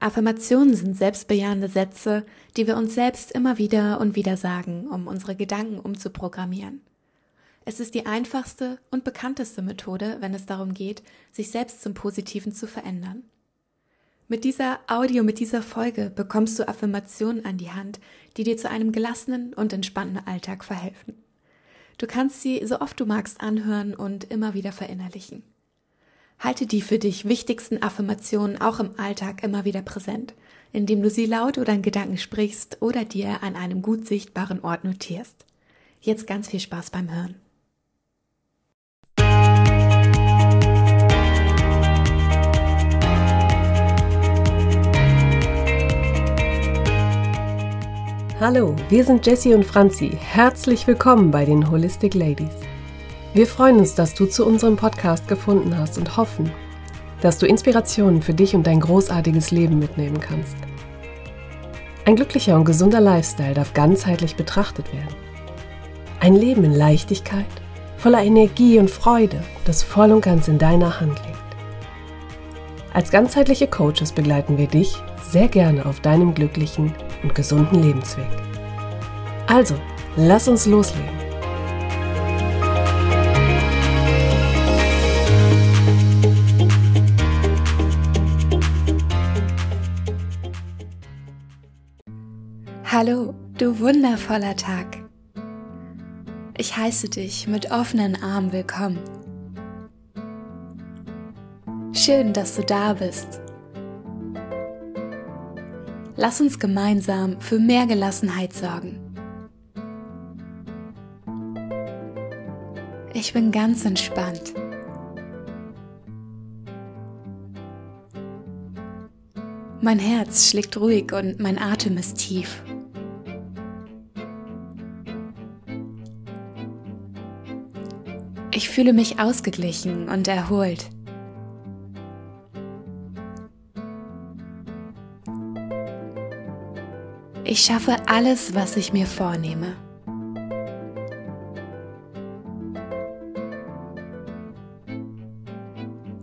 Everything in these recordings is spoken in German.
Affirmationen sind selbstbejahende Sätze, die wir uns selbst immer wieder und wieder sagen, um unsere Gedanken umzuprogrammieren. Es ist die einfachste und bekannteste Methode, wenn es darum geht, sich selbst zum Positiven zu verändern. Mit dieser Audio, mit dieser Folge bekommst du Affirmationen an die Hand, die dir zu einem gelassenen und entspannten Alltag verhelfen. Du kannst sie so oft du magst anhören und immer wieder verinnerlichen. Halte die für dich wichtigsten Affirmationen auch im Alltag immer wieder präsent, indem du sie laut oder in Gedanken sprichst oder dir an einem gut sichtbaren Ort notierst. Jetzt ganz viel Spaß beim Hören. Hallo, wir sind Jessie und Franzi. Herzlich willkommen bei den Holistic Ladies. Wir freuen uns, dass du zu unserem Podcast gefunden hast und hoffen, dass du Inspirationen für dich und dein großartiges Leben mitnehmen kannst. Ein glücklicher und gesunder Lifestyle darf ganzheitlich betrachtet werden. Ein Leben in Leichtigkeit, voller Energie und Freude, das voll und ganz in deiner Hand liegt. Als ganzheitliche Coaches begleiten wir dich sehr gerne auf deinem glücklichen und gesunden Lebensweg. Also, lass uns loslegen. Hallo, du wundervoller Tag. Ich heiße dich mit offenen Armen willkommen. Schön, dass du da bist. Lass uns gemeinsam für mehr Gelassenheit sorgen. Ich bin ganz entspannt. Mein Herz schlägt ruhig und mein Atem ist tief. Ich fühle mich ausgeglichen und erholt. Ich schaffe alles, was ich mir vornehme.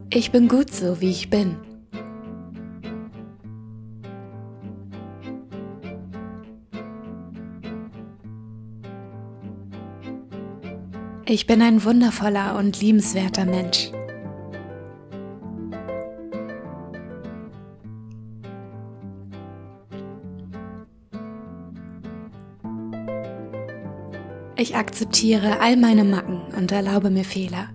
Ich bin gut so, wie ich bin. Ich bin ein wundervoller und liebenswerter Mensch. Ich akzeptiere all meine Macken und erlaube mir Fehler.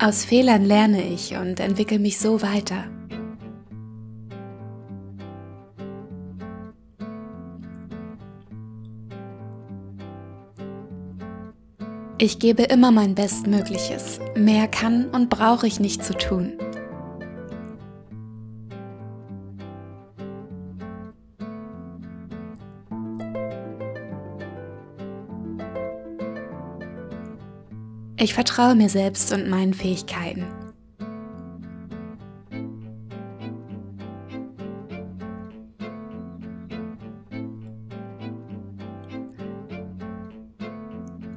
Aus Fehlern lerne ich und entwickle mich so weiter. Ich gebe immer mein Bestmögliches. Mehr kann und brauche ich nicht zu tun. Ich vertraue mir selbst und meinen Fähigkeiten.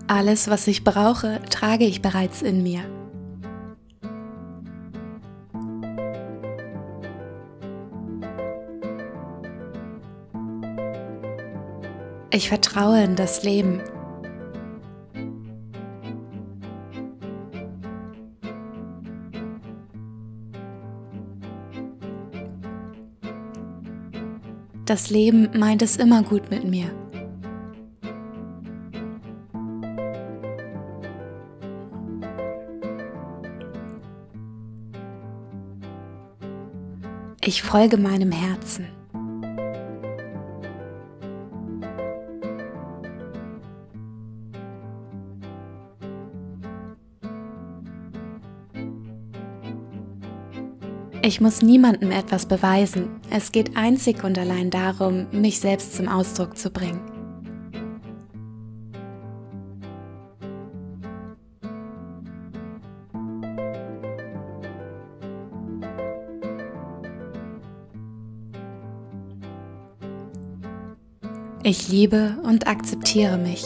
Alles, was ich brauche, trage ich bereits in mir. Ich vertraue in das Leben. Das Leben meint es immer gut mit mir. Ich folge meinem Herzen. Ich muss niemandem etwas beweisen. Es geht einzig und allein darum, mich selbst zum Ausdruck zu bringen. Ich liebe und akzeptiere mich.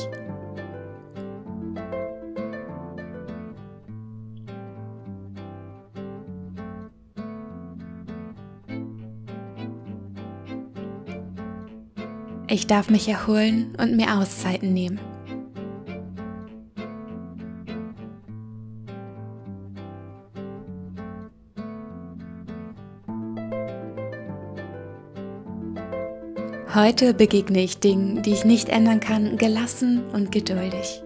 Ich darf mich erholen und mir Auszeiten nehmen. Heute begegne ich Dingen, die ich nicht ändern kann, gelassen und geduldig.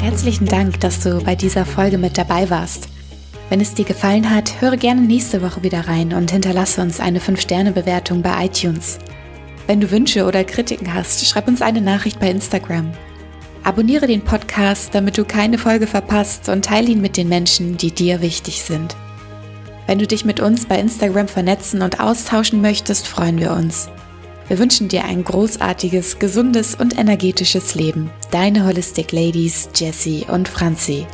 Herzlichen Dank, dass du bei dieser Folge mit dabei warst. Wenn es dir gefallen hat, höre gerne nächste Woche wieder rein und hinterlasse uns eine 5-Sterne-Bewertung bei iTunes. Wenn du Wünsche oder Kritiken hast, schreib uns eine Nachricht bei Instagram. Abonniere den Podcast, damit du keine Folge verpasst und teile ihn mit den Menschen, die dir wichtig sind. Wenn du dich mit uns bei Instagram vernetzen und austauschen möchtest, freuen wir uns. Wir wünschen dir ein großartiges, gesundes und energetisches Leben. Deine Holistic Ladies, Jessie und Franzi.